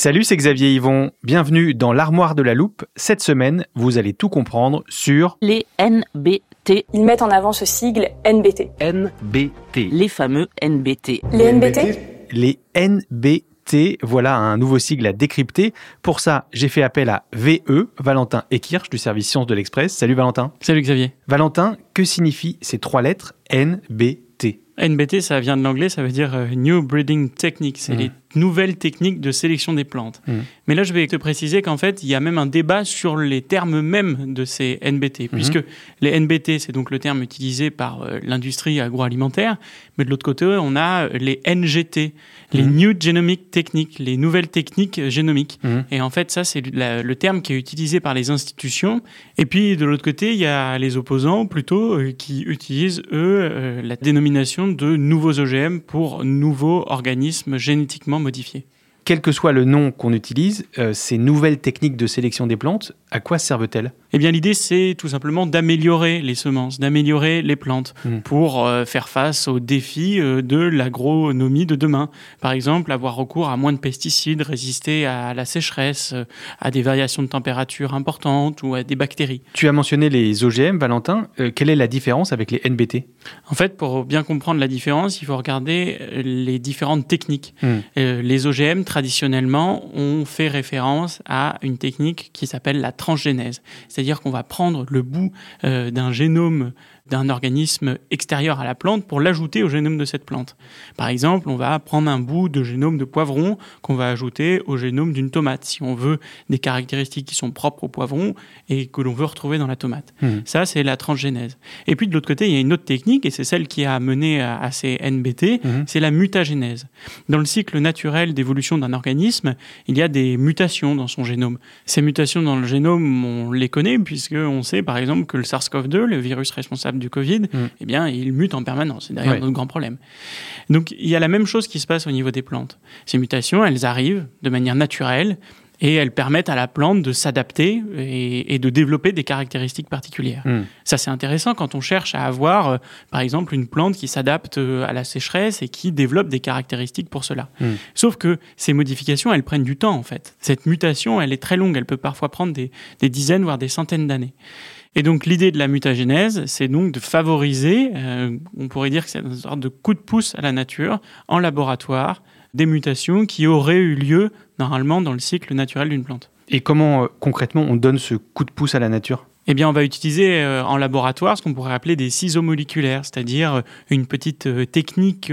Salut, c'est Xavier Yvon. Bienvenue dans l'armoire de la loupe. Cette semaine, vous allez tout comprendre sur les NBT. Ils mettent en avant ce sigle NBT. NBT. Les fameux NBT. Les NBT Les NBT, voilà un nouveau sigle à décrypter. Pour ça, j'ai fait appel à VE, Valentin Ekirch du service Sciences de l'Express. Salut Valentin. Salut Xavier. Valentin, que signifient ces trois lettres NBT NBT, ça vient de l'anglais, ça veut dire euh, New Breeding Technique. C'est les nouvelles techniques de sélection des plantes. Mhm. Mais là, je vais te préciser qu'en fait, il y a même un débat sur les termes mêmes de ces NBT, puisque les NBT, c'est donc le terme utilisé par euh, l'industrie agroalimentaire, mais de l'autre côté, on a euh, les NGT, les Mhm. New Genomic Techniques, les nouvelles techniques génomiques. Et en fait, ça, c'est le terme qui est utilisé par les institutions. Et puis, de l'autre côté, il y a les opposants, plutôt, euh, qui utilisent, eux, euh, la dénomination de nouveaux OGM pour nouveaux organismes génétiquement Quel que soit le nom qu'on utilise, euh, ces nouvelles techniques de sélection des plantes, à quoi servent-elles? Eh bien, l'idée, c'est tout simplement d'améliorer les semences, d'améliorer les plantes Mhm. pour euh, faire face aux défis euh, de l'agronomie de demain. Par exemple, avoir recours à moins de pesticides, résister à la sécheresse, euh, à des variations de température importantes ou à des bactéries. Tu as mentionné les OGM, Valentin. Quelle est la différence avec les NBT En fait, pour bien comprendre la différence, il faut regarder les différentes techniques. Euh, les OGM, traditionnellement, ont fait référence à une technique qui s'appelle la transgénèse. C'est-à-dire qu'on va prendre le bout euh, d'un génome d'un organisme extérieur à la plante pour l'ajouter au génome de cette plante. Par exemple, on va prendre un bout de génome de poivron qu'on va ajouter au génome d'une tomate, si on veut des caractéristiques qui sont propres au poivron et que l'on veut retrouver dans la tomate. Mhm. Ça, c'est la transgénèse. Et puis de l'autre côté, il y a une autre technique, et c'est celle qui a mené à, à ces NBT, Mhm. c'est la mutagénèse. Dans le cycle naturel d'évolution d'un organisme, il y a des mutations dans son génome. Ces mutations dans le génome, on les connaît, puisqu'on sait par exemple que le SARS-CoV-2, le virus responsable du Covid, Mhm. eh bien, il mute en permanence. C'est d'ailleurs Ouais. notre grand problème. Donc il y a la même chose qui se passe au niveau des plantes. Ces mutations, elles arrivent de manière naturelle et elles permettent à la plante de s'adapter et, et de développer des caractéristiques particulières. Mhm. Ça, c'est intéressant quand on cherche à avoir, euh, par exemple, une plante qui s'adapte euh, à la sécheresse et qui développe des caractéristiques pour cela. Mm. Sauf que ces modifications, elles prennent du temps, en fait. Cette mutation, elle est très longue. Elle peut parfois prendre des, des dizaines, voire des centaines d'années. Et donc, l'idée de la mutagénèse, c'est donc de favoriser, euh, on pourrait dire que c'est une sorte de coup de pouce à la nature, en laboratoire, des mutations qui auraient eu lieu, normalement, dans le cycle naturel d'une plante. Et comment euh, concrètement on donne ce coup de pouce à la nature? Eh bien, on va utiliser euh, en laboratoire ce qu'on pourrait appeler des ciseaux moléculaires, c'est-à-dire euh, une petite euh, technique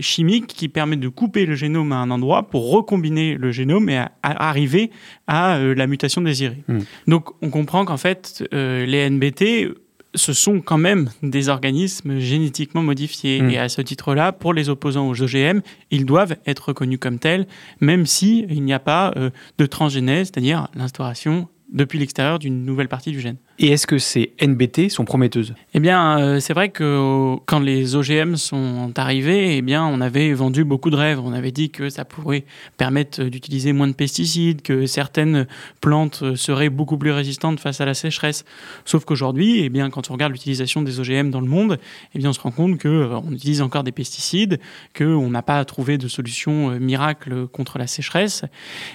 chimique qui permet de couper le génome à un endroit pour recombiner le génome et à- arriver à la mutation désirée. Mm. Donc, on comprend qu'en fait, les NBT ce sont quand même des organismes génétiquement modifiés. Mm. Et à ce titre-là, pour les opposants aux OGM, ils doivent être reconnus comme tels, même si il n'y a pas euh, de transgénèse, c'est-à-dire l'instauration depuis l'extérieur d'une nouvelle partie du gène. Et est-ce que ces NBT sont prometteuses Eh bien, euh, c'est vrai que quand les OGM sont arrivés, eh bien, on avait vendu beaucoup de rêves. On avait dit que ça pourrait permettre d'utiliser moins de pesticides, que certaines plantes seraient beaucoup plus résistantes face à la sécheresse. Sauf qu'aujourd'hui, eh bien, quand on regarde l'utilisation des OGM dans le monde, eh bien, on se rend compte que euh, on utilise encore des pesticides, qu'on n'a pas trouvé de solution euh, miracle contre la sécheresse.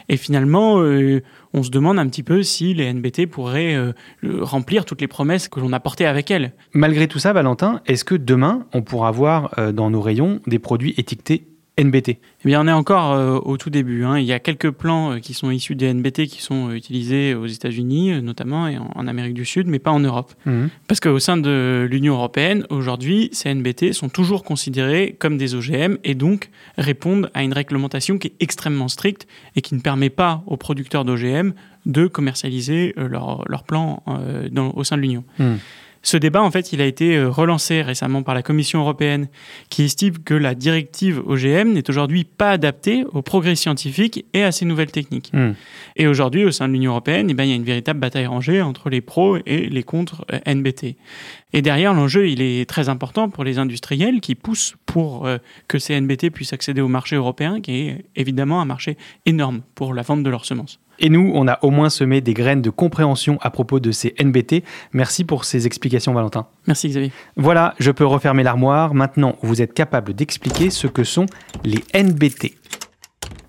Et finalement, euh, on se demande un petit peu si les NBT pourraient euh, remplir toutes les promesses que l'on a portées avec elles. Malgré tout ça, Valentin, est-ce que demain, on pourra voir euh, dans nos rayons des produits étiquetés NBT Eh bien, on est encore euh, au tout début. hein. Il y a quelques plants euh, qui sont issus des NBT qui sont euh, utilisés aux États-Unis, notamment, et en, en Amérique du Sud, mais pas en Europe. Mhm. Parce qu'au sein de l'Union européenne, aujourd'hui, ces NBT sont toujours considérés comme des OGM et donc répondent à une réglementation qui est extrêmement stricte et qui ne permet pas aux producteurs d'OGM de commercialiser leurs leur dans- au sein de l'Union. Mhm. Ce débat, en fait, il a été euh, relancé récemment par la Commission européenne, qui estime que la directive OGM n'est aujourd'hui pas adaptée aux progrès scientifiques et à ces nouvelles techniques. Mhm. Et aujourd'hui, au sein de l'Union européenne, eh ben, il y a une véritable bataille rangée entre les pros et les contre euh, NBT. Et derrière, l'enjeu, il est très important pour les industriels qui poussent pour euh, que ces NBT puissent accéder au marché européen, qui est évidemment un marché énorme pour la vente de leurs semences. Et nous, on a au moins semé des graines de compréhension à propos de ces NBT. Merci pour ces explications, Valentin. Merci Xavier. Voilà, je peux refermer l'armoire. Maintenant, vous êtes capable d'expliquer ce que sont les NBT.